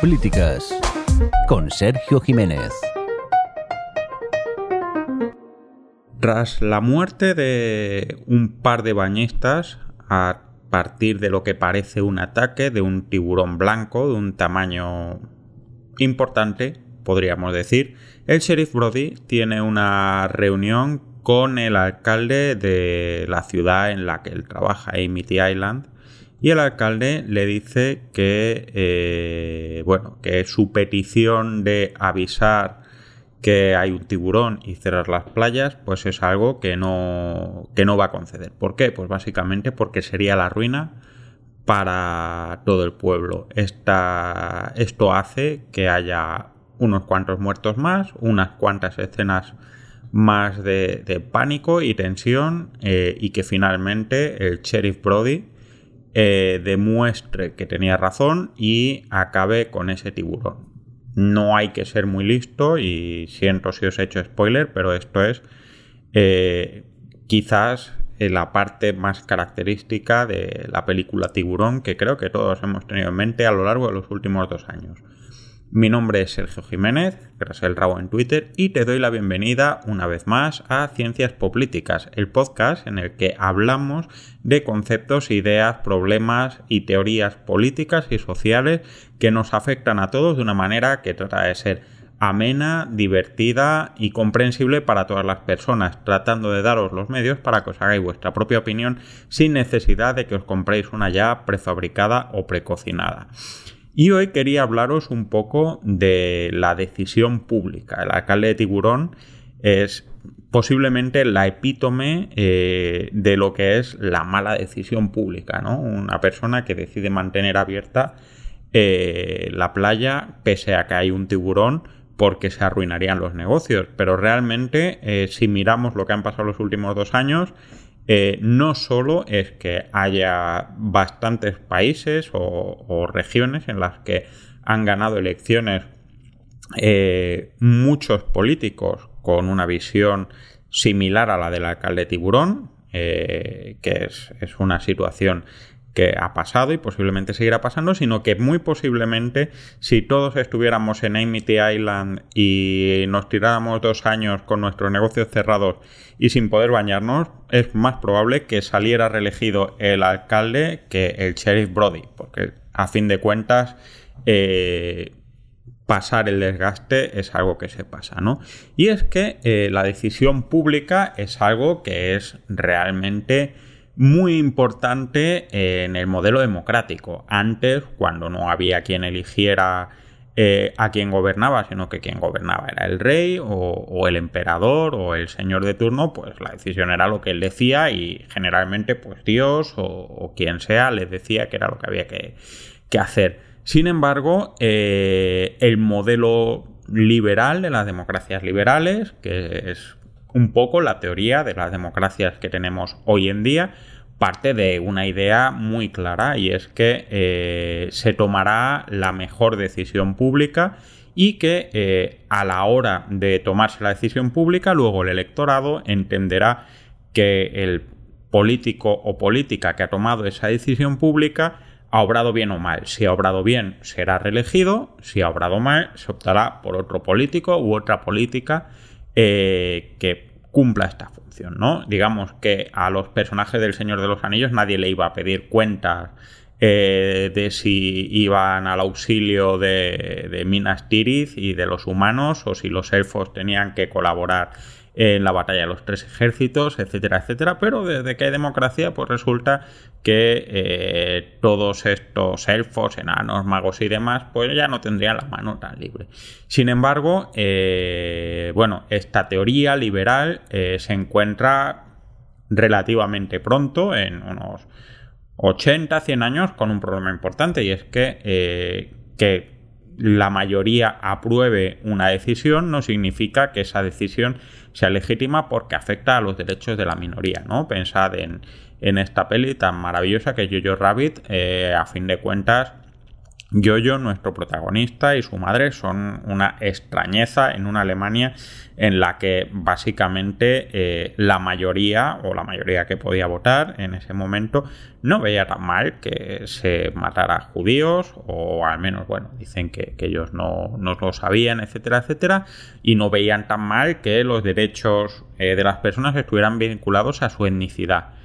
Políticas con Sergio Jiménez. Tras la muerte de un par de bañistas a partir de lo que parece un ataque de un tiburón blanco de un tamaño importante, podríamos decir, el sheriff Brody tiene una reunión con el alcalde de la ciudad en la que él trabaja, Amity Island, y el alcalde le dice que, eh, bueno, que su petición de avisar que hay un tiburón y cerrar las playas, pues es algo que no, que no va a conceder. ¿Por qué? Pues básicamente porque sería la ruina para todo el pueblo. Esta, esto hace que haya unos cuantos muertos más, unas cuantas escenas más de, pánico y tensión eh, y que finalmente el sheriff Brody eh, demuestre que tenía razón y acabe con ese tiburón. No hay que ser muy listo y siento si os he hecho spoiler, pero esto es eh, quizás la parte más característica de la película Tiburón que creo que todos hemos tenido en mente a lo largo de los últimos dos años. Mi nombre es Sergio Jiménez, el Rabo en Twitter, y te doy la bienvenida una vez más a Ciencias Políticas, el podcast en el que hablamos de conceptos, ideas, problemas y teorías políticas y sociales que nos afectan a todos de una manera que trata de ser amena, divertida y comprensible para todas las personas, tratando de daros los medios para que os hagáis vuestra propia opinión sin necesidad de que os compréis una ya prefabricada o precocinada. Y hoy quería hablaros un poco de la decisión pública. El alcalde de Tiburón es posiblemente la epítome eh, de lo que es la mala decisión pública, ¿no? Una persona que decide mantener abierta eh, la playa pese a que hay un tiburón porque se arruinarían los negocios. Pero realmente, eh, si miramos lo que han pasado los últimos dos años, eh, no solo es que haya bastantes países o, regiones en las que han ganado elecciones eh, muchos políticos con una visión similar a la del alcalde Tiburón, eh, que es, es, una situación que ha pasado y posiblemente seguirá pasando, sino que muy posiblemente si todos estuviéramos en Amity Island y nos tiráramos dos años con nuestros negocios cerrados y sin poder bañarnos, es más probable que saliera reelegido el alcalde que el sheriff Brody, porque a fin de cuentas eh, pasar el desgaste es algo que se pasa, ¿no? Y es que eh, la decisión pública es algo que es realmente muy importante en el modelo democrático. Antes, cuando no había quien eligiera eh, a quien gobernaba, sino que quien gobernaba era el rey o, el emperador o el señor de turno, pues la decisión era lo que él decía y generalmente pues Dios o, quien sea les decía que era lo que había que, hacer. Sin embargo, eh, el modelo liberal de las democracias liberales, que es un poco la teoría de las democracias que tenemos hoy en día parte de una idea muy clara y es que eh, se tomará la mejor decisión pública y que eh, a la hora de tomarse la decisión pública luego el electorado entenderá que el político o política que ha tomado esa decisión pública ha obrado bien o mal. Si ha obrado bien, será reelegido. Si ha obrado mal, se optará por otro político u otra política eh, que cumpla esta función, ¿no? Digamos que a los personajes del Señor de los Anillos nadie le iba a pedir cuentas eh, de si iban al auxilio de, de Minas Tirith y de los humanos o si los elfos tenían que colaborar en la batalla de los tres ejércitos, etcétera, etcétera. Pero desde que hay democracia, pues resulta que eh, todos estos elfos, enanos, magos y demás, pues ya no tendrían la mano tan libre. Sin embargo, eh, bueno, esta teoría liberal eh, se encuentra relativamente pronto, en unos 80, 100 años, con un problema importante y es que, que la mayoría apruebe una decisión no significa que esa decisión sea legítima porque afecta a los derechos de la minoría, ¿no? Pensad en, esta peli tan maravillosa que Jojo Rabbit, eh, a fin de cuentas Yoyo, nuestro protagonista, y su madre son una extrañeza en una Alemania en la que básicamente eh, la mayoría, o la mayoría que podía votar en ese momento, no veía tan mal que se matara a judíos, o al menos, bueno, dicen que, ellos no, no, lo sabían, etcétera, etcétera, y no veían tan mal que los derechos eh, de las personas estuvieran vinculados a su etnicidad.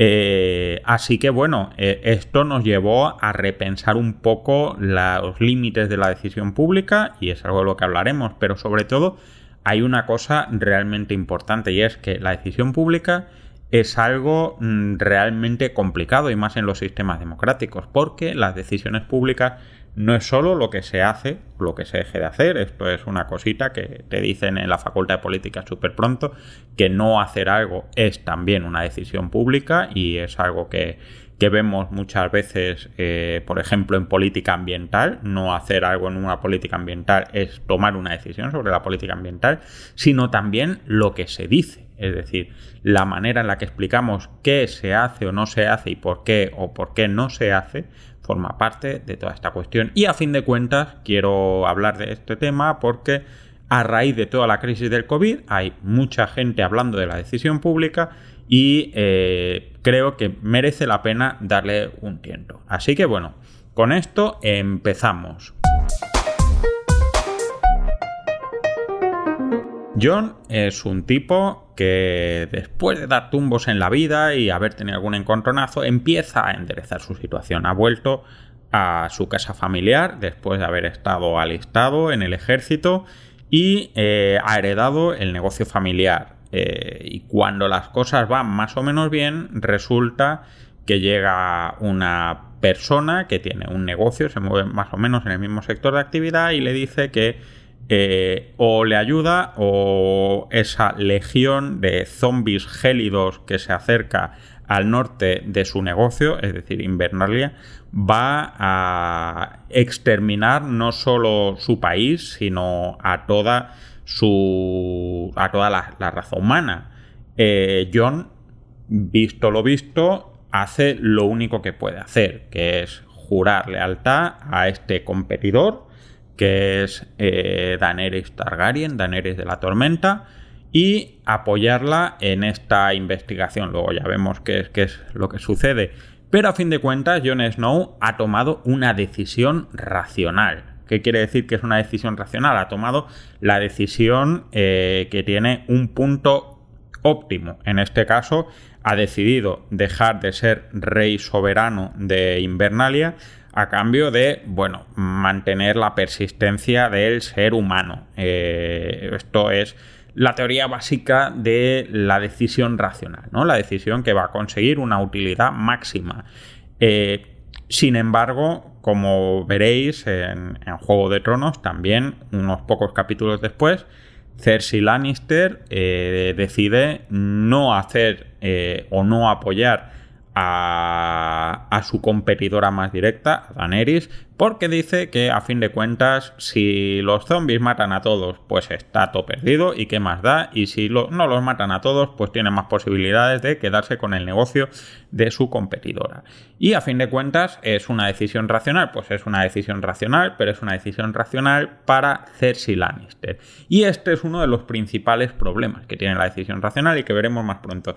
Eh, así que bueno, eh, esto nos llevó a repensar un poco los límites de la decisión pública y es algo de lo que hablaremos, pero sobre todo hay una cosa realmente importante y es que la decisión pública es algo mm, realmente complicado y más en los sistemas democráticos porque las decisiones públicas no es solo lo que se hace, lo que se deje de hacer, esto es una cosita que te dicen en la Facultad de Política súper pronto, que no hacer algo es también una decisión pública y es algo que, vemos muchas veces, eh, por ejemplo, en política ambiental. No hacer algo en una política ambiental es tomar una decisión sobre la política ambiental, sino también lo que se dice. Es decir, la manera en la que explicamos qué se hace o no se hace y por qué o por qué no se hace forma parte de toda esta cuestión. Y a fin de cuentas, quiero hablar de este tema porque a raíz de toda la crisis del COVID hay mucha gente hablando de la decisión pública y eh, creo que merece la pena darle un tiento. Así que bueno, con esto empezamos. John es un tipo que después de dar tumbos en la vida y haber tenido algún encontronazo, empieza a enderezar su situación. Ha vuelto a su casa familiar después de haber estado alistado en el ejército y eh, ha heredado el negocio familiar. Eh, y cuando las cosas van más o menos bien, resulta que llega una persona que tiene un negocio, se mueve más o menos en el mismo sector de actividad y le dice que eh, o le ayuda o esa legión de zombies gélidos que se acerca al norte de su negocio, es decir, Invernalia, va a exterminar no solo su país, sino a toda su. a toda la, raza humana. Eh, John, visto lo visto, hace lo único que puede hacer, que es jurar lealtad a este competidor que es eh, Daenerys Targaryen, Daenerys de la Tormenta, y apoyarla en esta investigación. Luego ya vemos qué es, lo que sucede. Pero a fin de cuentas, Jon Snow ha tomado una decisión racional. ¿Qué quiere decir que es una decisión racional? Ha tomado la decisión eh, que tiene un punto óptimo. En este caso, ha decidido dejar de ser rey soberano de Invernalia a cambio de, bueno, mantener la persistencia del ser humano. Eh, esto es la teoría básica de la decisión racional, ¿no? La decisión que va a conseguir una utilidad máxima. Eh, sin embargo, como veréis en, Juego de Tronos, también unos pocos capítulos después, Cersei Lannister eh, decide no hacer o no apoyar a, su competidora más directa, a Daenerys, porque dice que a fin de cuentas, si los zombies matan a todos, pues está todo perdido y qué más da, y si no los matan a todos, pues tiene más posibilidades de quedarse con el negocio de su competidora. Y a fin de cuentas, es una decisión racional, pues es una decisión racional, pero es una decisión racional para Cersei Lannister. Y este es uno de los principales problemas que tiene la decisión racional y que veremos más pronto.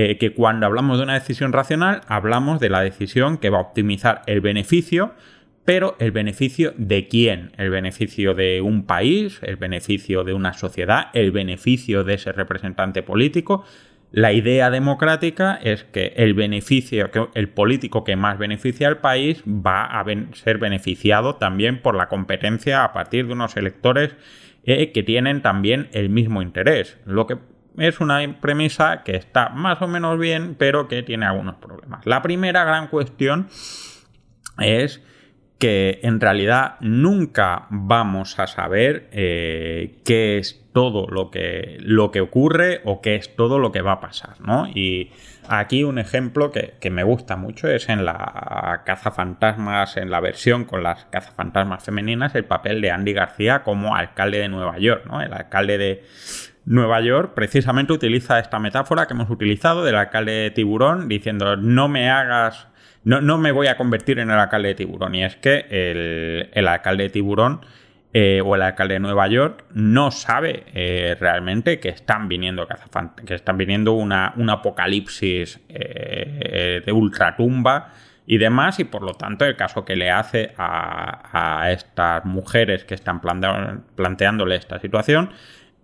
Eh, que cuando hablamos de una decisión racional, hablamos de la decisión que va a optimizar el beneficio pero el beneficio de quién? El beneficio de un país, el beneficio de una sociedad, el beneficio de ese representante político. La idea democrática es que el beneficio, el político que más beneficia al país va a ser beneficiado también por la competencia a partir de unos electores eh, que tienen también el mismo interés. Lo que es una premisa que está más o menos bien, pero que tiene algunos problemas. La primera gran cuestión es que en realidad nunca vamos a saber eh, qué es todo lo que, lo que ocurre o qué es todo lo que va a pasar, ¿no? Y aquí un ejemplo que, me gusta mucho es en la cazafantasmas, en la versión con las cazafantasmas femeninas, el papel de Andy García como alcalde de Nueva York, ¿no? El alcalde de Nueva York precisamente utiliza esta metáfora que hemos utilizado del alcalde de Tiburón diciendo no me hagas no, no, me voy a convertir en el alcalde de Tiburón. Y es que el, el alcalde de Tiburón eh, o el alcalde de Nueva York no sabe eh, realmente que están viniendo que están viniendo una, un apocalipsis eh, de ultratumba y demás, y por lo tanto el caso que le hace a, a estas mujeres que están planteándole esta situación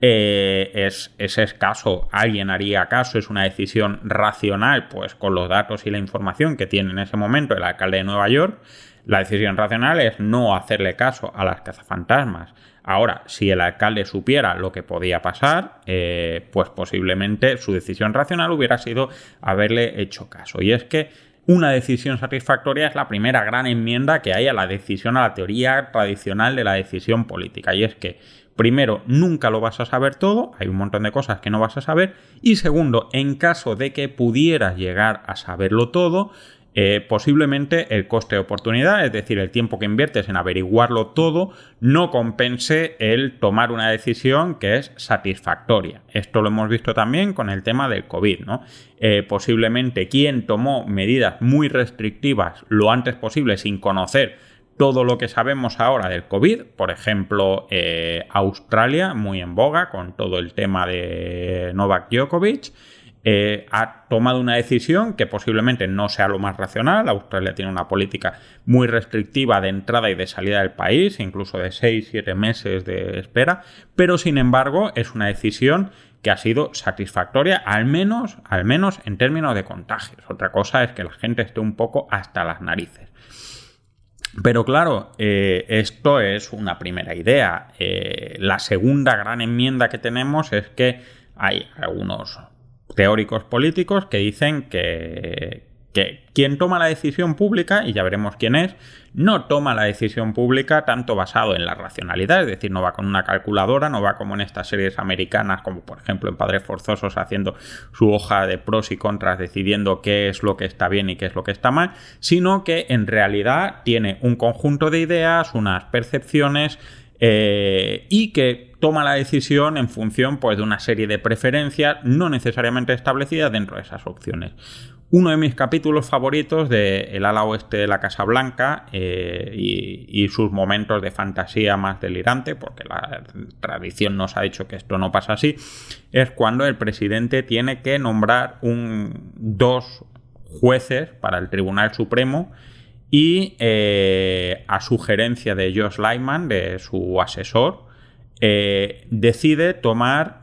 es, es, escaso. ¿Alguien haría caso? ¿Es una decisión racional? Pues con los datos y la información que tiene en ese momento el alcalde de Nueva York. La decisión racional es no hacerle caso a las cazafantasmas. Ahora, si el alcalde supiera lo que podía pasar, eh, pues posiblemente su decisión racional hubiera sido haberle hecho caso. Y es que una decisión satisfactoria es la primera gran enmienda que hay a la decisión, a la teoría tradicional de la decisión política. Y es que, primero, nunca lo vas a saber todo, hay un montón de cosas que no vas a saber. Y segundo, en caso de que pudieras llegar a saberlo todo, eh, posiblemente el coste de oportunidad, es decir, el tiempo que inviertes en averiguarlo todo, no compense el tomar una decisión que es satisfactoria. Esto lo hemos visto también con el tema del COVID, ¿no? Eh, posiblemente quien tomó medidas muy restrictivas lo antes posible sin conocer todo lo que sabemos ahora del COVID, por ejemplo, eh, Australia, muy en boga con todo el tema de Novak Djokovic, eh, ha tomado una decisión que posiblemente no sea lo más racional. Australia tiene una política muy restrictiva de entrada y de salida del país, incluso de 6-7 meses de espera, pero sin embargo es una decisión que ha sido satisfactoria, al menos, al menos en términos de contagios. Otra cosa es que la gente esté un poco hasta las narices. Pero claro, eh, esto es una primera idea. Eh, la segunda gran enmienda que tenemos es que hay algunos teóricos políticos que dicen que, que quien toma la decisión pública, y ya veremos quién es, no toma la decisión pública tanto basado en la racionalidad, es decir, no va con una calculadora, no va como en estas series americanas, como por ejemplo en Padres Forzosos, haciendo su hoja de pros y contras, decidiendo qué es lo que está bien y qué es lo que está mal, sino que en realidad tiene un conjunto de ideas, unas percepciones, eh, y que toma la decisión en función pues, de una serie de preferencias no necesariamente establecidas dentro de esas opciones. Uno de mis capítulos favoritos de El ala oeste de la Casa Blanca eh, y, sus momentos de fantasía más delirante, porque la tradición nos ha dicho que esto no pasa así, es cuando el presidente tiene que nombrar un, dos jueces para el Tribunal Supremo y eh, a sugerencia de Josh Lyman, de su asesor, eh, decide tomar,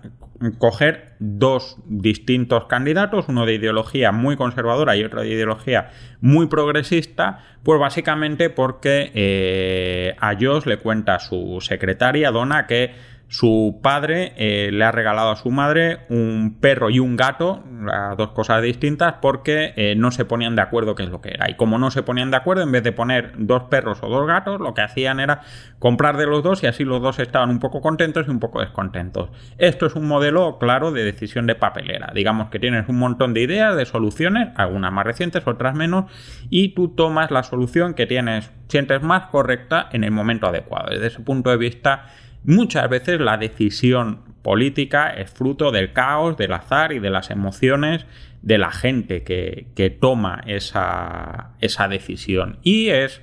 coger dos distintos candidatos, uno de ideología muy conservadora y otro de ideología muy progresista, pues básicamente porque eh, a Josh le cuenta su secretaria, Donna, que su padre eh, le ha regalado a su madre un perro y un gato, dos cosas distintas, porque eh, no se ponían de acuerdo qué es lo que era. Y como no se ponían de acuerdo, en vez de poner dos perros o dos gatos, lo que hacían era comprar de los dos y así los dos estaban un poco contentos y un poco descontentos. Esto es un modelo claro de decisión de papelera. Digamos que tienes un montón de ideas, de soluciones, algunas más recientes, otras menos, y tú tomas la solución que tienes, sientes más correcta en el momento adecuado. Desde ese punto de vista, Muchas veces la decisión política es fruto del caos, del azar y de las emociones de la gente que, que toma esa, esa decisión. Y es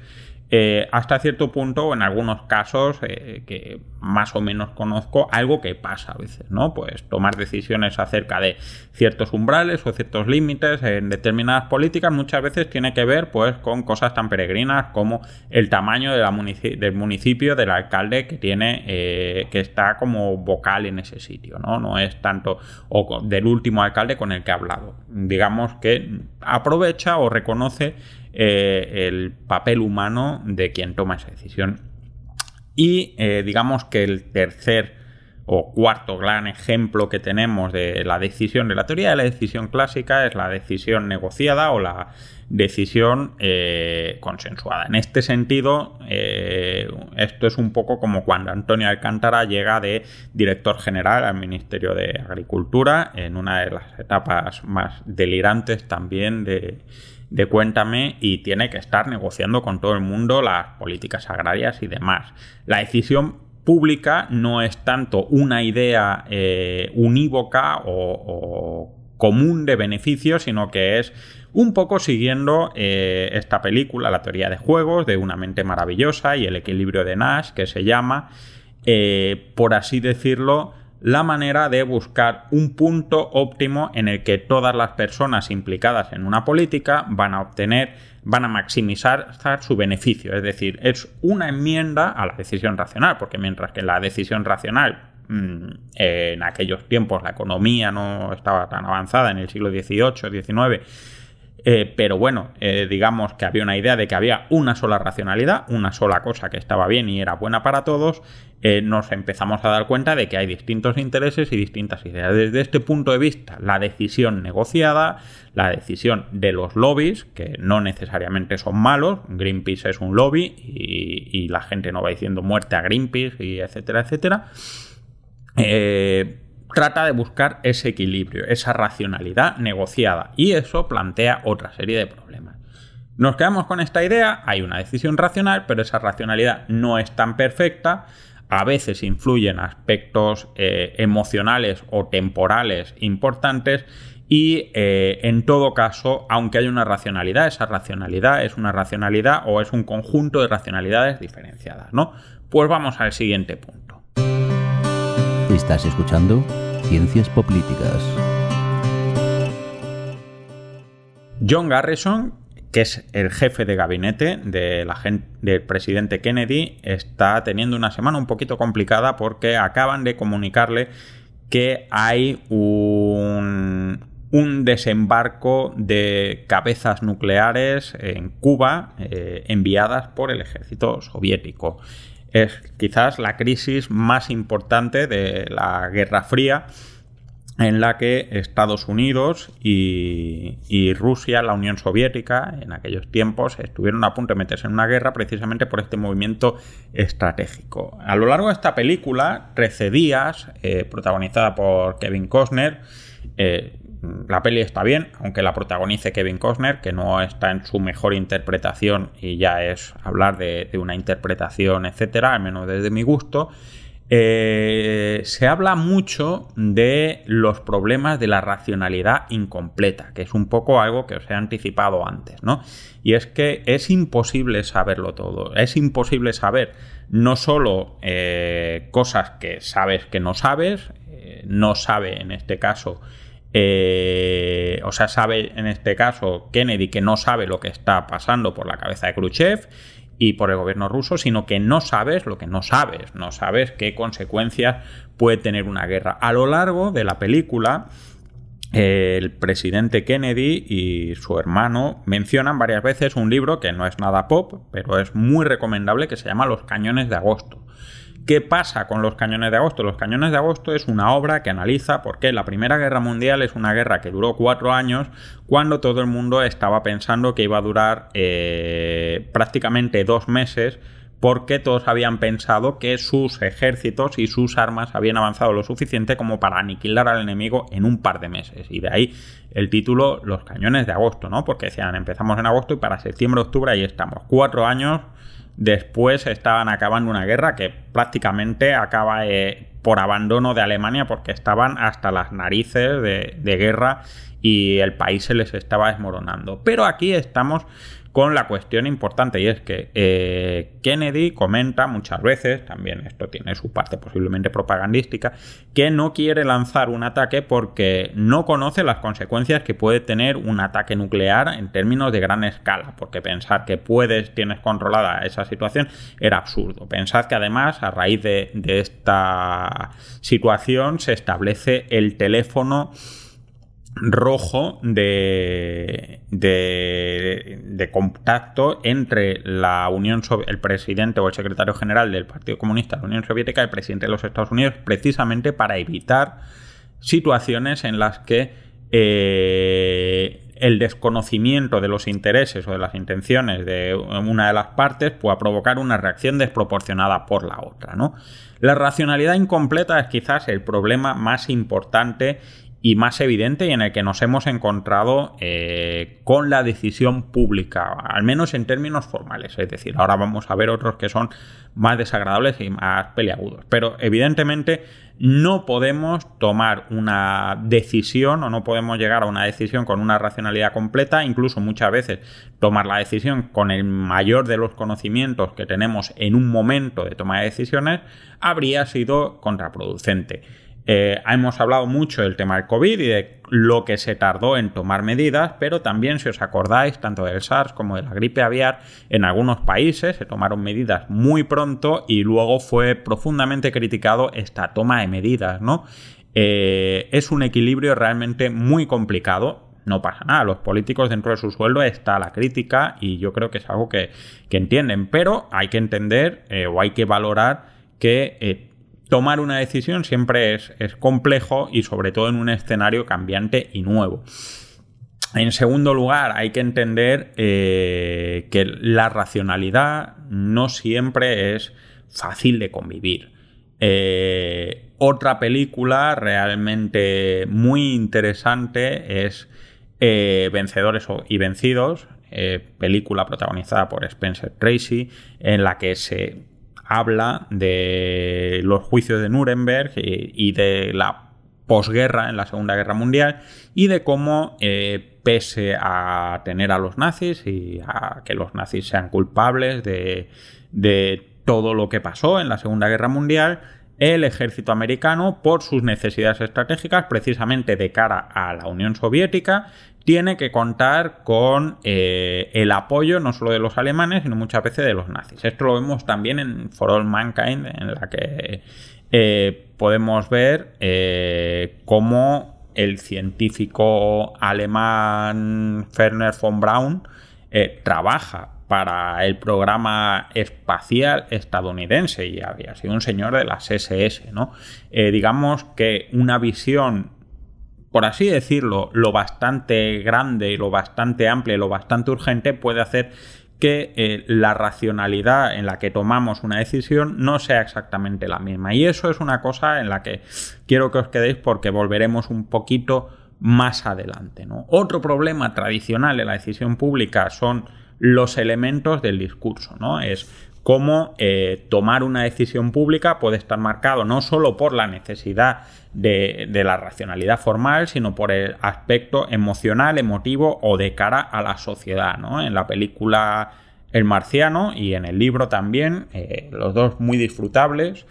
eh, hasta cierto punto, en algunos casos eh, que más o menos conozco, algo que pasa a veces, ¿no? Pues tomar decisiones acerca de ciertos umbrales o ciertos límites en determinadas políticas muchas veces tiene que ver pues con cosas tan peregrinas como el tamaño del municipio, del alcalde que tiene, eh, que está como vocal en ese sitio, ¿no? No es tanto, o del último alcalde con el que ha hablado. Digamos que aprovecha o reconoce eh, el papel humano de quien toma esa decisión. Y eh, digamos que el tercer o cuarto gran ejemplo que tenemos de la decisión, de la teoría de la decisión clásica, es la decisión negociada o la decisión eh, consensuada. En este sentido, esto es un poco como cuando Antonio Alcántara llega de director general al Ministerio de Agricultura, en una de las etapas más delirantes también de, de Cuéntame y tiene que estar negociando con todo el mundo las políticas agrarias y demás. La decisión pública no es tanto una idea eh, unívoca o, común de beneficios, sino que es un poco siguiendo eh, esta película, la teoría de juegos, de una mente maravillosa y el equilibrio de Nash, que se llama, eh, por así decirlo, la manera de buscar un punto óptimo en el que todas las personas implicadas en una política van a obtener, van a maximizar su beneficio. Es decir, es una enmienda a la decisión racional, porque mientras que la decisión racional mm, en aquellos tiempos la economía no estaba tan avanzada en el siglo XVIII, XIX, eh, pero bueno, eh, digamos que había una idea de que había una sola racionalidad, una sola cosa que estaba bien y era buena para todos, eh, nos empezamos a dar cuenta de que hay distintos intereses y distintas ideas. Desde este punto de vista, la decisión negociada, la decisión de los lobbies, que no necesariamente son malos, Greenpeace es un lobby y, y la gente no va diciendo muerte a Greenpeace y etcétera, etcétera. Eh, trata de buscar ese equilibrio, esa racionalidad negociada y eso plantea otra serie de problemas. Nos quedamos con esta idea, hay una decisión racional, pero esa racionalidad no es tan perfecta, a veces influyen aspectos eh, emocionales o temporales importantes y eh, en todo caso, aunque haya una racionalidad, esa racionalidad es una racionalidad o es un conjunto de racionalidades diferenciadas, ¿no? Pues vamos al siguiente punto. Estás escuchando Ciencias Políticas. John Garrison, que es el jefe de gabinete de la del presidente Kennedy, está teniendo una semana un poquito complicada porque acaban de comunicarle que hay un, un desembarco de cabezas nucleares en Cuba eh, enviadas por el ejército soviético es quizás la crisis más importante de la Guerra Fría en la que Estados Unidos y, Rusia, la Unión Soviética, en aquellos tiempos estuvieron a punto de meterse en una guerra precisamente por este movimiento estratégico. A lo largo de esta película, 13 días, eh, protagonizada por Kevin Costner, eh, la peli está bien, aunque la protagonice Kevin Costner, que no está en su mejor interpretación y ya es hablar de, una interpretación, etcétera, al menos desde mi gusto. Eh, se habla mucho de los problemas de la racionalidad incompleta, que es un poco algo que os he anticipado antes, ¿no? Y es que es imposible saberlo todo, es imposible saber no solo eh, cosas que sabes que no sabes, eh, no sabe en este caso eh, o sea, sabe en este caso Kennedy que no sabe lo que está pasando por la cabeza de Khrushchev y por el gobierno ruso, sino que no sabes lo que no sabes, no sabes qué consecuencias puede tener una guerra. A lo largo de la película, el presidente Kennedy y su hermano mencionan varias veces un libro que no es nada pop, pero es muy recomendable, que se llama Los Cañones de Agosto. ¿Qué pasa con los cañones de agosto? Los cañones de agosto es una obra que analiza por qué la Primera Guerra Mundial es una guerra que duró cuatro años cuando todo el mundo estaba pensando que iba a durar eh, prácticamente dos meses porque todos habían pensado que sus ejércitos y sus armas habían avanzado lo suficiente como para aniquilar al enemigo en un par de meses. Y de ahí el título Los cañones de agosto, ¿no? Porque decían, empezamos en agosto y para septiembre, octubre ahí estamos. Cuatro años Después estaban acabando una guerra que prácticamente acaba eh, por abandono de Alemania porque estaban hasta las narices de guerra y el país se les estaba desmoronando. Pero aquí estamos con la cuestión importante y es que eh, Kennedy comenta muchas veces, también esto tiene su parte posiblemente propagandística, que no quiere lanzar un ataque porque no conoce las consecuencias que puede tener un ataque nuclear en términos de gran escala, porque pensar que puedes, tienes controlada esa situación era absurdo. Pensad que además a raíz de esta situación se establece el teléfono rojo de, de, contacto entre la Unión el presidente o el secretario general del Partido Comunista de la Unión Soviética y el presidente de los Estados Unidos, precisamente para evitar situaciones en las que eh, el desconocimiento de los intereses o de las intenciones de una de las partes pueda provocar una reacción desproporcionada por la otra. ¿no? La racionalidad incompleta es quizás el problema más importante y más evidente y en el que nos hemos encontrado eh, con la decisión pública, al menos en términos formales. Es decir, ahora vamos a ver otros que son más desagradables y más peleagudos. Pero evidentemente no podemos tomar una decisión o no podemos llegar a una decisión con una racionalidad completa, incluso muchas veces tomar la decisión con el mayor de los conocimientos que tenemos en un momento de toma de decisiones habría sido contraproducente. Eh, hemos hablado mucho del tema del COVID y de lo que se tardó en tomar medidas, pero también, si os acordáis, tanto del SARS como de la gripe aviar, en algunos países se tomaron medidas muy pronto y luego fue profundamente criticado esta toma de medidas, ¿no? Eh, es un equilibrio realmente muy complicado. No pasa nada, los políticos dentro de su sueldo está la crítica y yo creo que es algo que, entienden, pero hay que entender eh, o hay que valorar que tomar una decisión siempre es, complejo y sobre todo en un escenario cambiante y nuevo. En segundo lugar, hay que entender eh, que la racionalidad no siempre es fácil de convivir. Eh, otra película realmente muy interesante es eh, Vencedores y Vencidos, película protagonizada por Spencer Tracy, en la que se habla de los juicios de Nuremberg y, de la posguerra en la Segunda Guerra Mundial y de cómo, eh, pese a tener a los nazis y a que los nazis sean culpables de, de todo lo que pasó en la Segunda Guerra Mundial, el ejército americano, por sus necesidades estratégicas, precisamente de cara a la Unión Soviética, tiene que contar con eh, el apoyo no solo de los alemanes, sino muchas veces de los nazis. Esto lo vemos también en For All Mankind, en la que eh, podemos ver eh, cómo el científico alemán Werner von Braun trabaja para el programa espacial estadounidense y había sido un señor de las SS, ¿no? digamos que una visión por así decirlo, lo bastante grande y lo bastante amplio y lo bastante urgente puede hacer que eh, la racionalidad en la que tomamos una decisión no sea exactamente la misma. Y eso es una cosa en la que quiero que os quedéis porque volveremos un poquito más adelante. Otro problema tradicional en la decisión pública son los elementos del discurso. ¿no? Es cómo eh, tomar una decisión pública puede estar marcado no solo por la necesidad de, la racionalidad formal, sino por el aspecto emocional, emotivo o de cara a la sociedad. ¿no? En la película El Marciano y en el libro también, eh, los dos muy disfrutables.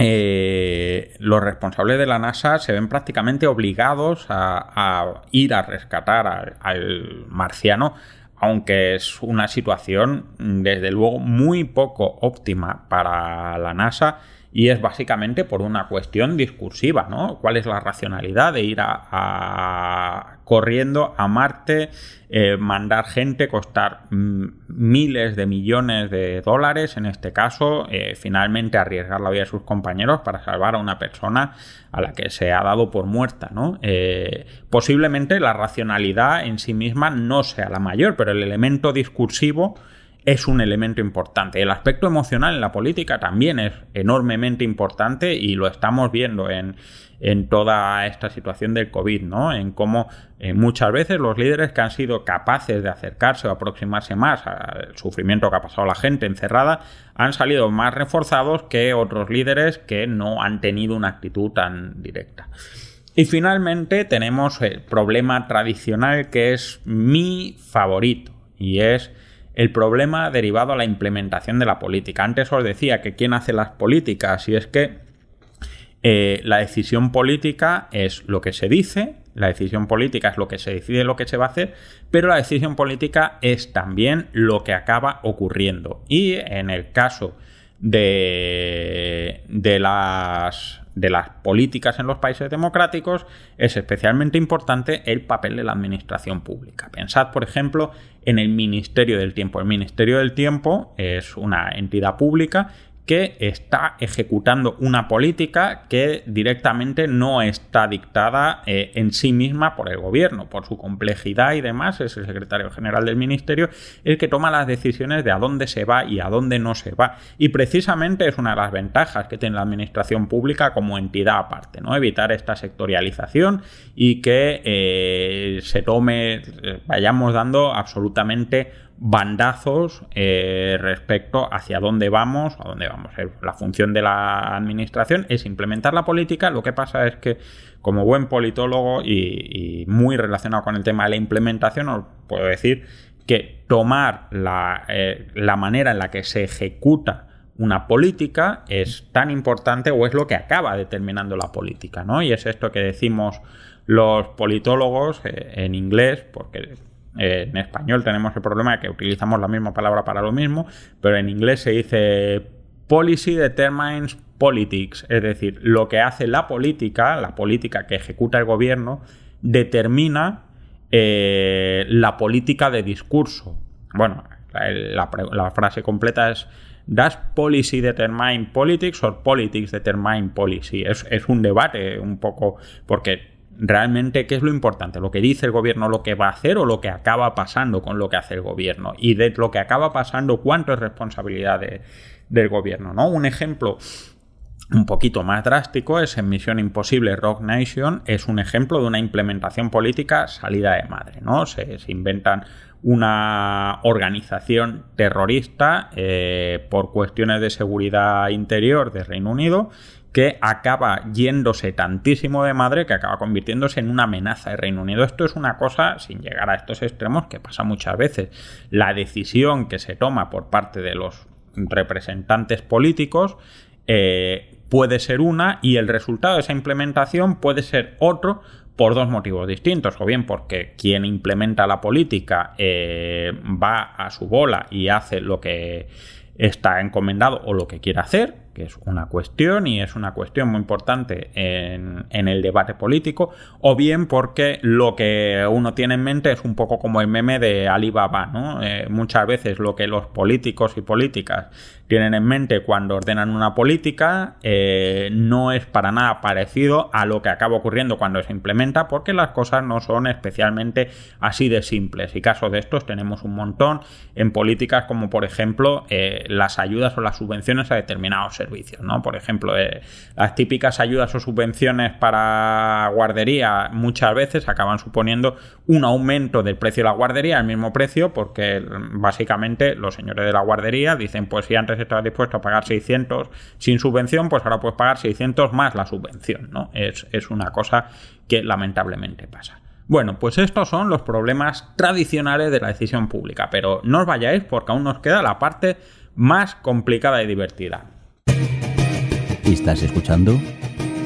Eh, los responsables de la NASA se ven prácticamente obligados a, ir a rescatar al marciano aunque es una situación desde luego muy poco óptima para la NASA y es básicamente por una cuestión discursiva, ¿no? ¿Cuál es la racionalidad de ir a, corriendo a Marte, eh, mandar gente, costar mm, miles de millones de dólares, en este caso, eh, finalmente arriesgar la vida de sus compañeros para salvar a una persona a la que se ha dado por muerta, ¿no? Eh, posiblemente la racionalidad en sí misma no sea la mayor, pero el elemento discursivo es un elemento importante. El aspecto emocional en la política también es enormemente importante y lo estamos viendo en, toda esta situación del COVID, ¿no? En cómo eh, muchas veces los líderes que han sido capaces de acercarse o aproximarse más al sufrimiento que ha pasado la gente encerrada han salido más reforzados que otros líderes que no han tenido una actitud tan directa. Y finalmente tenemos el problema tradicional que es mi favorito y es el problema derivado a la implementación de la política. Antes os decía que quién hace las políticas y es que eh, la decisión política es lo que se dice, la decisión política es lo que se decide, lo que se va a hacer, pero la decisión política es también lo que acaba ocurriendo. Y en el caso de, de las de las políticas en los países democráticos es especialmente importante el papel de la administración pública. Pensad, por ejemplo, en el Ministerio del Tiempo. El Ministerio del Tiempo es una entidad pública que está ejecutando una política que directamente no está dictada eh, en sí misma por el gobierno, por su complejidad y demás. Es el secretario general del ministerio el que toma las decisiones de a dónde se va y a dónde no se va. Y precisamente es una de las ventajas que tiene la administración pública como entidad aparte, ¿no? Evitar esta sectorialización y que eh, se tome, eh, vayamos dando absolutamente bandazos eh, respecto hacia dónde vamos, a dónde vamos. Eh, la función de la administración es implementar la política. Lo que pasa es que, como buen politólogo y, muy relacionado con el tema de la implementación, os puedo decir que tomar la, eh, la manera en la que se ejecuta una política es tan importante o es lo que acaba determinando la política, ¿no? Y es esto que decimos los politólogos en inglés, porque en español tenemos el problema de que utilizamos la misma palabra para lo mismo, pero en inglés se dice policy determines politics, es decir, lo que hace la política, la política que ejecuta el gobierno, determina eh, la política de discurso. Bueno, la, frase completa es ¿Does policy determine politics or politics determine policy? Es, es, un debate un poco porque realmente qué es lo importante, lo que dice el gobierno, lo que va a hacer o lo que acaba pasando con lo que hace el gobierno. Y de lo que acaba pasando, cuánto es responsabilidad del gobierno, ¿no? Un ejemplo un poquito más drástico es en Misión Imposible Rock Nation, es un ejemplo de una implementación política salida de madre, ¿no? Se, inventan una organización terrorista eh, por cuestiones de seguridad interior de Reino Unido que acaba yéndose tantísimo de madre que acaba convirtiéndose en una amenaza de Reino Unido. Esto es una cosa, sin llegar a estos extremos, que pasa muchas veces. La decisión que se toma por parte de los representantes políticos eh, puede ser una y el resultado de esa implementación puede ser otro por dos motivos distintos, o bien porque quien implementa la política eh, va a su bola y hace lo que está encomendado o lo que quiere hacer, que es una cuestión y es una cuestión muy importante en, el debate político, o bien porque lo que uno tiene en mente es un poco como el meme de Alibaba, ¿no? Eh, muchas veces lo que los políticos y políticas tienen en mente cuando ordenan una política eh, no es para nada parecido a lo que acaba ocurriendo cuando se implementa porque las cosas no son especialmente así de simples y casos de estos tenemos un montón en políticas como por ejemplo eh, las ayudas o las subvenciones a determinados servicios por ejemplo eh, las típicas ayudas o subvenciones para guardería muchas veces acaban suponiendo un aumento del precio de la guardería al mismo precio porque básicamente los señores de la guardería dicen pues si antes estabas dispuesto a pagar 600 sin subvención, pues ahora puedes pagar 600 más la subvención. Es, es una cosa que lamentablemente pasa. Bueno, pues estos son los problemas tradicionales de la decisión pública, pero no os vayáis porque aún nos queda la parte más complicada y divertida. Estás escuchando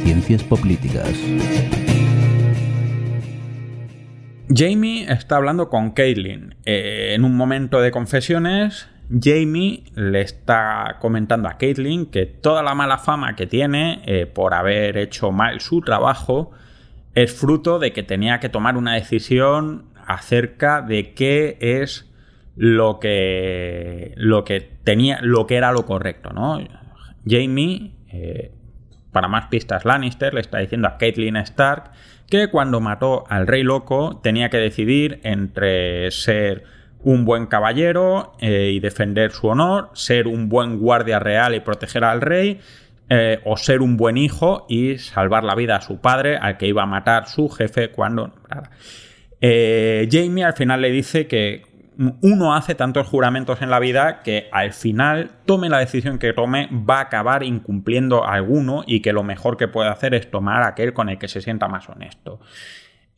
Ciencias Políticas. Jamie está hablando con Caitlin. Eh, en un momento de confesiones, Jamie le está comentando a Caitlin que toda la mala fama que tiene eh, por haber hecho mal su trabajo es fruto de que tenía que tomar una decisión acerca de qué es lo que lo que tenía lo que era lo correcto no Jamie eh, para más pistas Lannister le está diciendo a Caitlyn Stark que cuando mató al rey loco tenía que decidir entre ser un buen caballero eh, y defender su honor, ser un buen guardia real y proteger al rey, eh, o ser un buen hijo y salvar la vida a su padre, al que iba a matar su jefe cuando... Jamie al final le dice que uno hace tantos juramentos en la vida que al final tome la decisión que tome va a acabar incumpliendo alguno y que lo mejor que puede hacer es tomar aquel con el que se sienta más honesto.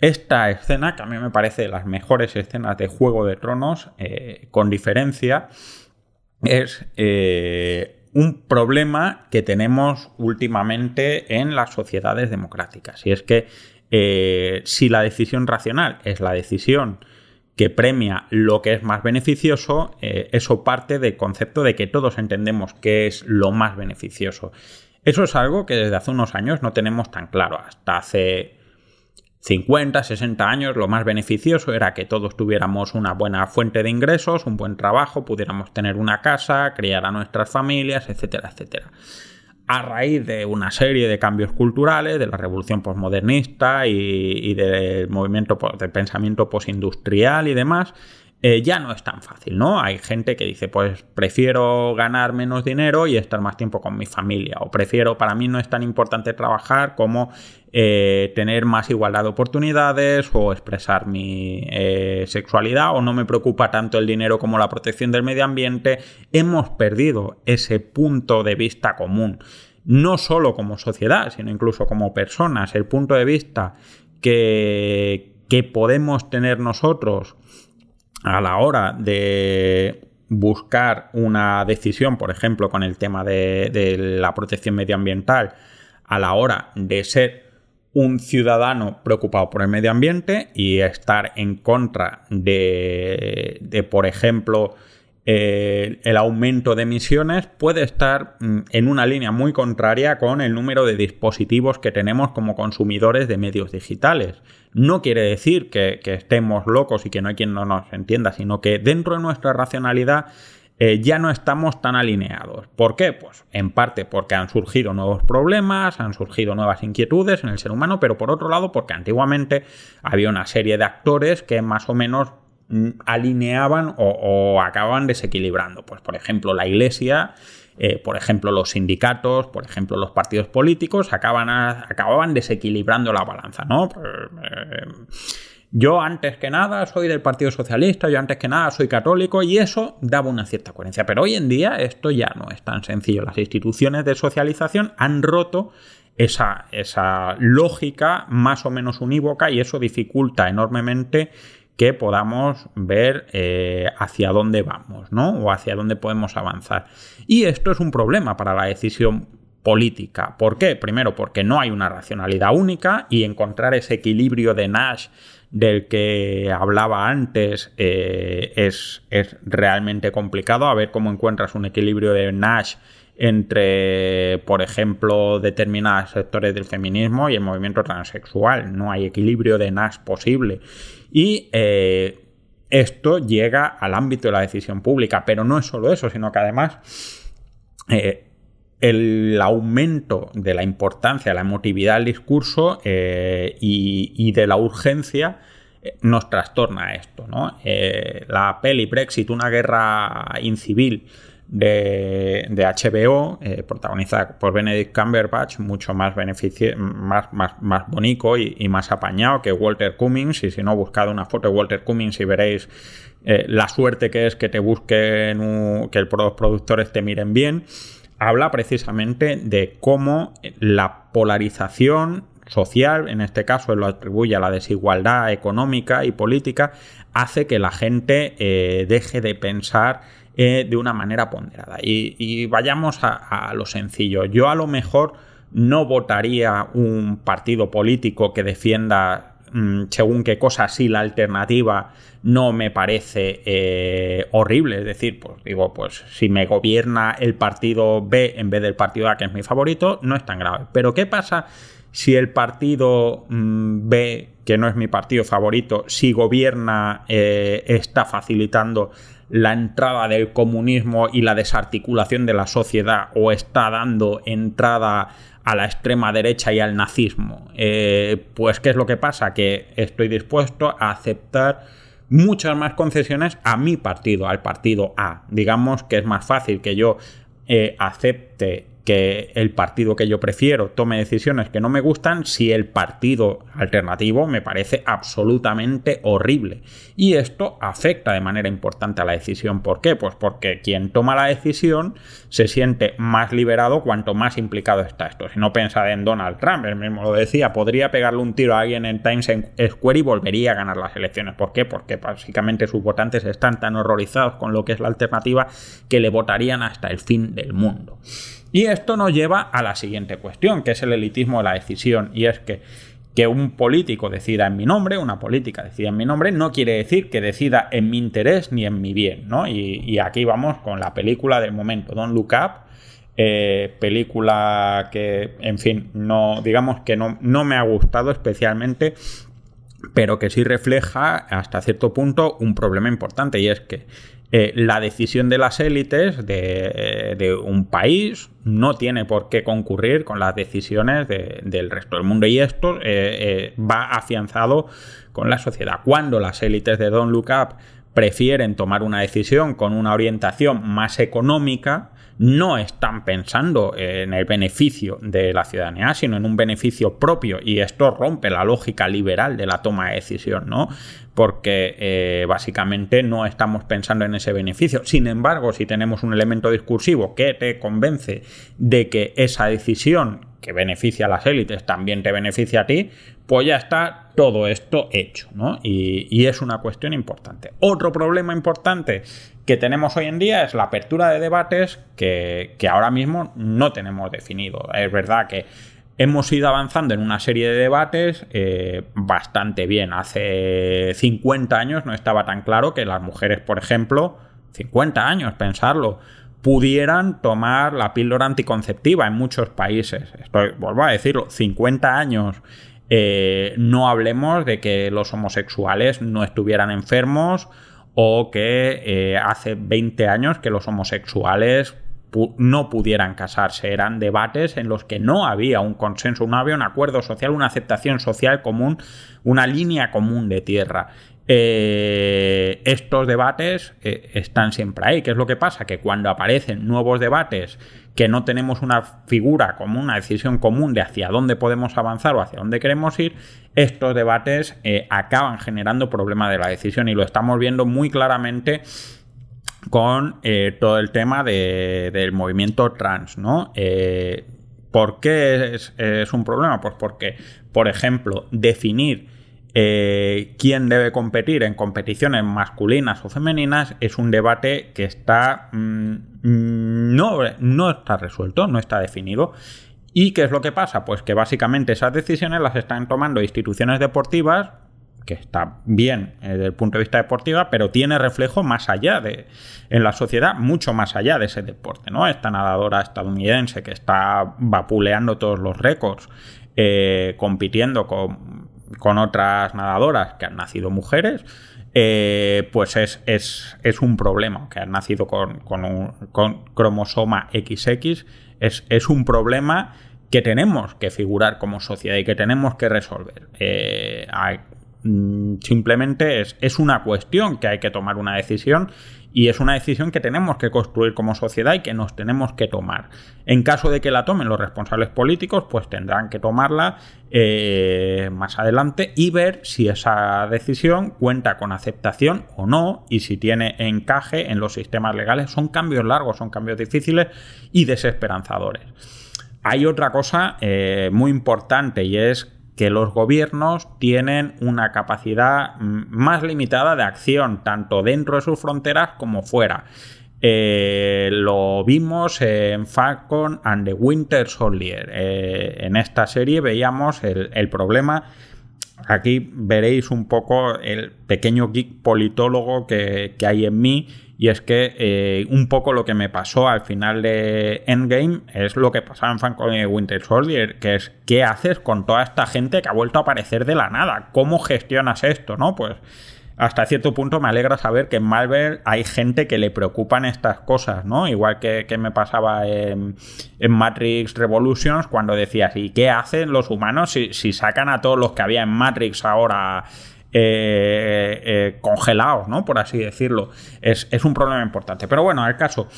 Esta escena, que a mí me parece de las mejores escenas de Juego de Tronos, eh, con diferencia, es eh, un problema que tenemos últimamente en las sociedades democráticas. Y es que eh, si la decisión racional es la decisión que premia lo que es más beneficioso, eso parte del concepto de que todos entendemos qué es lo más beneficioso. Eso es algo que desde hace unos años no tenemos tan claro. Hasta hace 50, 60 años, lo más beneficioso era que todos tuviéramos una buena fuente de ingresos, un buen trabajo, pudiéramos tener una casa, criar a nuestras familias, etcétera, etcétera. A raíz de una serie de cambios culturales, de la revolución postmodernista y, del movimiento de pensamiento postindustrial y demás, eh, ya no es tan fácil, ¿no? Hay gente que dice, pues prefiero ganar menos dinero y estar más tiempo con mi familia, o prefiero, para mí no es tan importante trabajar como eh, tener más igualdad de oportunidades o expresar mi eh, sexualidad, o no me preocupa tanto el dinero como la protección del medio ambiente. Hemos perdido ese punto de vista común, no solo como sociedad, sino incluso como personas, el punto de vista que, que podemos tener nosotros a la hora de buscar una decisión, por ejemplo, con el tema de, la protección medioambiental, a la hora de ser un ciudadano preocupado por el medio ambiente y estar en contra de, por ejemplo, eh, el aumento de emisiones puede estar mm, en una línea muy contraria con el número de dispositivos que tenemos como consumidores de medios digitales. No quiere decir que, estemos locos y que no hay quien no nos entienda, sino que dentro de nuestra racionalidad eh, ya no estamos tan alineados. ¿Por qué? Pues en parte porque han surgido nuevos problemas, han surgido nuevas inquietudes en el ser humano, pero por otro lado porque antiguamente había una serie de actores que más o menos mm, alineaban o, acababan desequilibrando. Pues por ejemplo la iglesia eh, por ejemplo, los sindicatos, por ejemplo, los partidos políticos acaban acababan desequilibrando la balanza, ¿no? Pues, eh, yo antes que nada soy del Partido Socialista, yo antes que nada soy católico y eso daba una cierta coherencia. Pero hoy en día esto ya no es tan sencillo. Las instituciones de socialización han roto esa, esa lógica más o menos unívoca y eso dificulta enormemente que podamos ver eh, hacia dónde vamos, ¿no? O hacia dónde podemos avanzar. Y esto es un problema para la decisión política. ¿Por qué? Primero, porque no hay una racionalidad única y encontrar ese equilibrio de Nash del que hablaba antes eh, es, realmente complicado. A ver cómo encuentras un equilibrio de Nash entre, por ejemplo, determinados sectores del feminismo y el movimiento transexual. No hay equilibrio de Nash posible. Y eh, esto llega al ámbito de la decisión pública, pero no es solo eso, sino que además eh, el aumento de la importancia, la emotividad del discurso eh, y, de la urgencia nos trastorna esto. ¿no? la peli Brexit, una guerra incivil, de, HBO, eh, protagonizada por Benedict Cumberbatch, mucho más, más, más, más bonito y, más apañado que Walter Cummings. Y si no, buscad una foto de Walter Cummings y veréis eh, la suerte que es que te busquen, que los productores te miren bien. Habla precisamente de cómo la polarización social, en este caso lo atribuye a la desigualdad económica y política, hace que la gente eh, deje de pensar eh, de una manera ponderada. Y, vayamos a, lo sencillo. Yo a lo mejor no votaría un partido político que defienda mm, según qué cosa si la alternativa no me parece eh, horrible. Es decir, pues digo, pues si me gobierna el partido B en vez del partido A, que es mi favorito, no es tan grave. Pero ¿qué pasa si el partido mm, B, que no es mi partido favorito, si gobierna, eh, está facilitando la entrada del comunismo y la desarticulación de la sociedad o está dando entrada a la extrema derecha y al nazismo. Eh, pues, ¿qué es lo que pasa? Que estoy dispuesto a aceptar muchas más concesiones a mi partido, al partido A. Digamos que es más fácil que yo eh, acepte que el partido que yo prefiero tome decisiones que no me gustan si el partido alternativo me parece absolutamente horrible. Y esto afecta de manera importante a la decisión. ¿Por qué? Pues porque quien toma la decisión se siente más liberado cuanto más implicado está esto. Si no piensa en Donald Trump, él mismo lo decía, podría pegarle un tiro a alguien en Times Square y volvería a ganar las elecciones. ¿Por qué? Porque básicamente sus votantes están tan horrorizados con lo que es la alternativa que le votarían hasta el fin del mundo. Y esto nos lleva a la siguiente cuestión, que es el elitismo de la decisión, y es que que un político decida en mi nombre, una política decida en mi nombre, no quiere decir que decida en mi interés ni en mi bien, ¿no? Y, aquí vamos con la película del momento, Don't Look Up, eh, película que, en fin, no, digamos que no, no me ha gustado especialmente pero que sí refleja hasta cierto punto un problema importante y es que eh, la decisión de las élites de, un país no tiene por qué concurrir con las decisiones del resto del mundo y esto eh, eh, va afianzado con la sociedad. Cuando las élites de Don Look Up prefieren tomar una decisión con una orientación más económica, no están pensando en el beneficio de la ciudadanía, sino en un beneficio propio. Y esto rompe la lógica liberal de la toma de decisión, ¿no? Porque eh, básicamente no estamos pensando en ese beneficio. Sin embargo, si tenemos un elemento discursivo que te convence de que esa decisión que beneficia a las élites también te beneficia a ti, pues ya está todo esto hecho, ¿no? Y, es una cuestión importante. Otro problema importante que tenemos hoy en día es la apertura de debates que, ahora mismo no tenemos definido. Es verdad que hemos ido avanzando en una serie de debates eh, bastante bien. Hace 50 años no estaba tan claro que las mujeres, por ejemplo, 50 años, pensarlo, pudieran tomar la píldora anticonceptiva en muchos países. Estoy, vuelvo a decirlo, 50 años eh, no hablemos de que los homosexuales no estuvieran enfermos o que eh, hace 20 años que los homosexuales no pudieran casarse. Eran debates en los que no había un consenso, no había un acuerdo social, una aceptación social común, una línea común de tierra. Eh, estos debates están siempre ahí. ¿Qué es lo que pasa? Que cuando aparecen nuevos debates que no tenemos una figura común, una decisión común de hacia dónde podemos avanzar o hacia dónde queremos ir, estos debates eh, acaban generando problemas de la decisión y lo estamos viendo muy claramente con eh, todo el tema del movimiento trans, ¿no? Eh, ¿Por qué es, un problema? Pues porque, por ejemplo, definir quién debe competir en competiciones masculinas o femeninas es un debate que está mm, no, no está resuelto, no está definido. ¿Y qué es lo que pasa? Pues que básicamente esas decisiones las están tomando instituciones deportivas, que está bien eh, desde el punto de vista deportivo, pero tiene reflejo más allá de en la sociedad, mucho más allá de ese deporte, ¿no? Esta nadadora estadounidense que está vapuleando todos los récords, eh, compitiendo con, con otras nadadoras que han nacido mujeres, eh, pues es, es, un problema, que han nacido con, un cromosoma XX, es, un problema que tenemos que figurar como sociedad y que tenemos que resolver. Eh, mm, simplemente es, es una cuestión que hay que tomar una decisión y es una decisión que tenemos que construir como sociedad y que nos tenemos que tomar. En caso de que la tomen los responsables políticos, pues tendrán que tomarla eh, más adelante y ver si esa decisión cuenta con aceptación o no y si tiene encaje en los sistemas legales. Son cambios largos, son cambios difíciles y desesperanzadores. Hay otra cosa eh, muy importante y es que los gobiernos tienen una capacidad mm, más limitada de acción, tanto dentro de sus fronteras como fuera. Eh, lo vimos en Falcon and the Winter Soldier. Eh, en esta serie veíamos el, problema. Aquí veréis un poco el pequeño geek politólogo que, que hay en mí y es que eh, un poco lo que me pasó al final de Endgame es lo que pasaba en Falcon y Winter Soldier, que es ¿qué haces con toda esta gente que ha vuelto a aparecer de la nada? ¿Cómo gestionas esto? ¿No? Pues hasta cierto punto me alegra saber que en Marvel hay gente que le preocupan estas cosas, ¿no? Igual que, me pasaba en, Matrix Revolutions cuando decías, ¿y qué hacen los humanos si, si sacan a todos los que había en Matrix ahora eh, eh, congelados, ¿no? Por así decirlo. Es, es un problema importante. Pero bueno, al caso,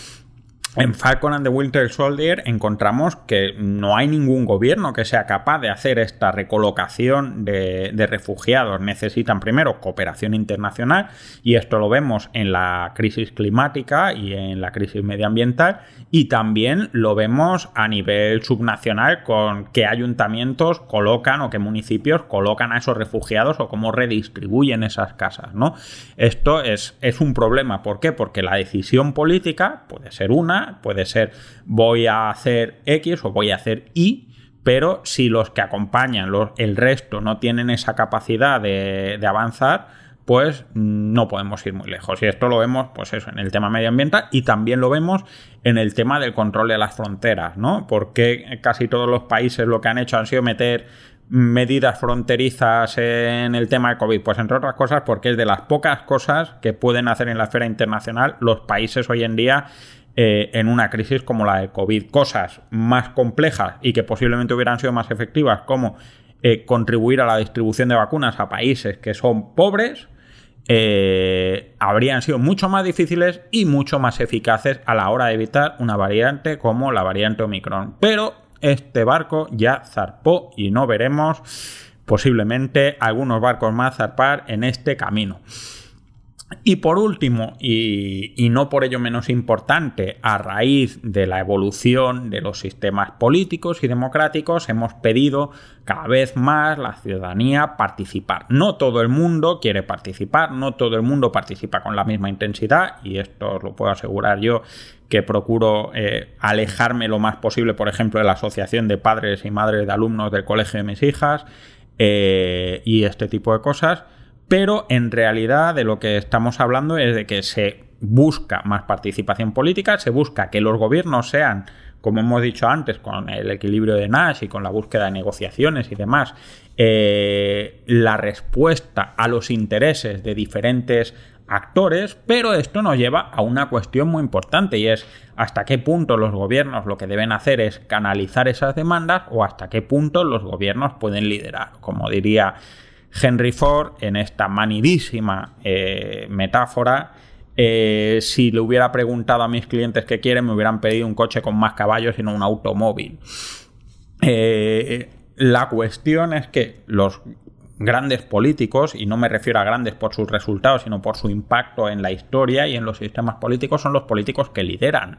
en Falcon and the Winter Soldier encontramos que no hay ningún gobierno que sea capaz de hacer esta recolocación de, refugiados. Necesitan primero cooperación internacional y esto lo vemos en la crisis climática y en la crisis medioambiental y también lo vemos a nivel subnacional con qué ayuntamientos colocan o qué municipios colocan a esos refugiados o cómo redistribuyen esas casas. ¿no? Esto es, es un problema. ¿Por qué? Porque la decisión política puede ser una puede ser voy a hacer X o voy a hacer Y, pero si los que acompañan, el resto no tienen esa capacidad de, avanzar, pues no podemos ir muy lejos. Y esto lo vemos, pues eso, en el tema medioambiental y también lo vemos en el tema del control de las fronteras, ¿no? Porque casi todos los países lo que han hecho han sido meter medidas fronterizas en el tema de COVID? Pues entre otras cosas porque es de las pocas cosas que pueden hacer en la esfera internacional los países hoy en día eh, en una crisis como la de COVID. Cosas más complejas y que posiblemente hubieran sido más efectivas como eh, contribuir a la distribución de vacunas a países que son pobres. Eh, habrían sido mucho más difíciles y mucho más eficaces a la hora de evitar una variante como la variante Omicron. Pero este barco ya zarpó y no veremos posiblemente algunos barcos más zarpar en este camino. Y por último, y, no por ello menos importante, a raíz de la evolución de los sistemas políticos y democráticos, hemos pedido cada vez más la ciudadanía participar. No todo el mundo quiere participar, no todo el mundo participa con la misma intensidad, y esto os lo puedo asegurar yo que procuro eh, alejarme lo más posible, por ejemplo, de la Asociación de Padres y Madres de Alumnos del Colegio de mis hijas eh, y este tipo de cosas pero en realidad de lo que estamos hablando es de que se busca más participación política, se busca que los gobiernos sean, como hemos dicho antes, con el equilibrio de Nash y con la búsqueda de negociaciones y demás, eh, la respuesta a los intereses de diferentes actores, pero esto nos lleva a una cuestión muy importante y es hasta qué punto los gobiernos lo que deben hacer es canalizar esas demandas o hasta qué punto los gobiernos pueden liderar. Como diría Henry Ford en esta manidísima eh, metáfora. Eh, si le hubiera preguntado a mis clientes qué quieren, me hubieran pedido un coche con más caballos y no un automóvil. Eh, la cuestión es que los grandes políticos, y no me refiero a grandes por sus resultados, sino por su impacto en la historia y en los sistemas políticos, son los políticos que lideran.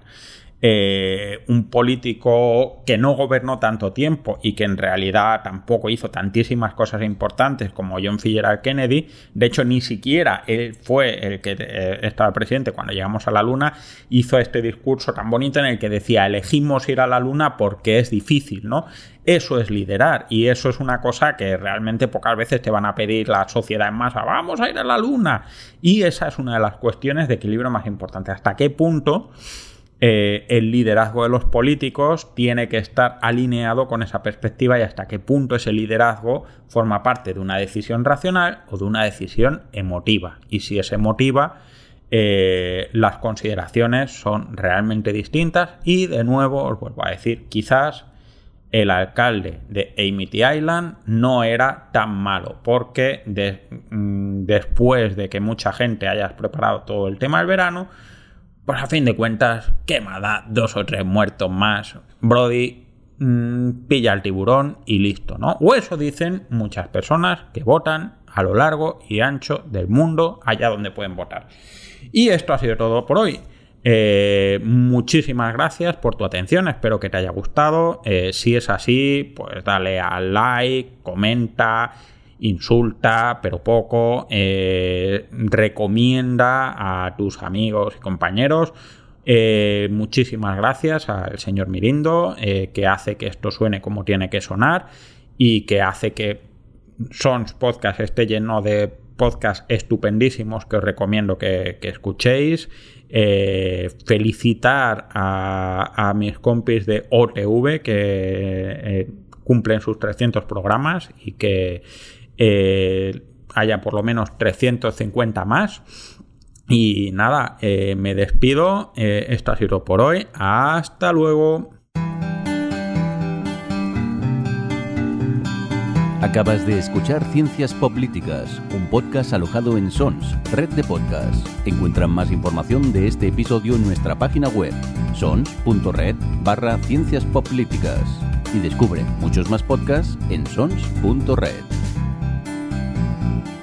Eh, un político que no gobernó tanto tiempo y que en realidad tampoco hizo tantísimas cosas importantes como John F. Kennedy, de hecho ni siquiera él fue el que eh, estaba presidente cuando llegamos a la Luna, hizo este discurso tan bonito en el que decía elegimos ir a la Luna porque es difícil, ¿no? Eso es liderar y eso es una cosa que realmente pocas veces te van a pedir la sociedad en masa, vamos a ir a la Luna. Y esa es una de las cuestiones de equilibrio más importantes. ¿Hasta qué punto eh, el liderazgo de los políticos tiene que estar alineado con esa perspectiva y hasta qué punto ese liderazgo forma parte de una decisión racional o de una decisión emotiva. Y si es emotiva, eh, las consideraciones son realmente distintas y de nuevo os vuelvo a decir, quizás el alcalde de Amity Island no era tan malo porque mm, después de que mucha gente haya preparado todo el tema del verano, pues a fin de cuentas, ¿qué me da dos o tres muertos más? Brody mm, pilla el tiburón y listo, ¿no? O eso dicen muchas personas que votan a lo largo y ancho del mundo, allá donde pueden votar. Y esto ha sido todo por hoy. Eh, muchísimas gracias por tu atención, espero que te haya gustado. Eh, si es así, pues dale al like, comenta insulta, pero poco, eh, recomienda a tus amigos y compañeros. Eh, muchísimas gracias al señor Mirindo, eh, que hace que esto suene como tiene que sonar y que hace que Sons Podcast esté lleno de podcasts estupendísimos que os recomiendo que, escuchéis. felicitar a, a, mis compis de OTV que cumplen sus 300 programas y que eh, haya por lo menos 350 más. Y nada, eh, me despido. Eh, esto ha sido por hoy. Hasta luego. Acabas de escuchar Ciencias Políticas, un podcast alojado en Sons, red de podcasts. Encuentran más información de este episodio en nuestra página web, sons.red barra ciencias políticas. Y descubre muchos más podcasts en sons.red. Thank you.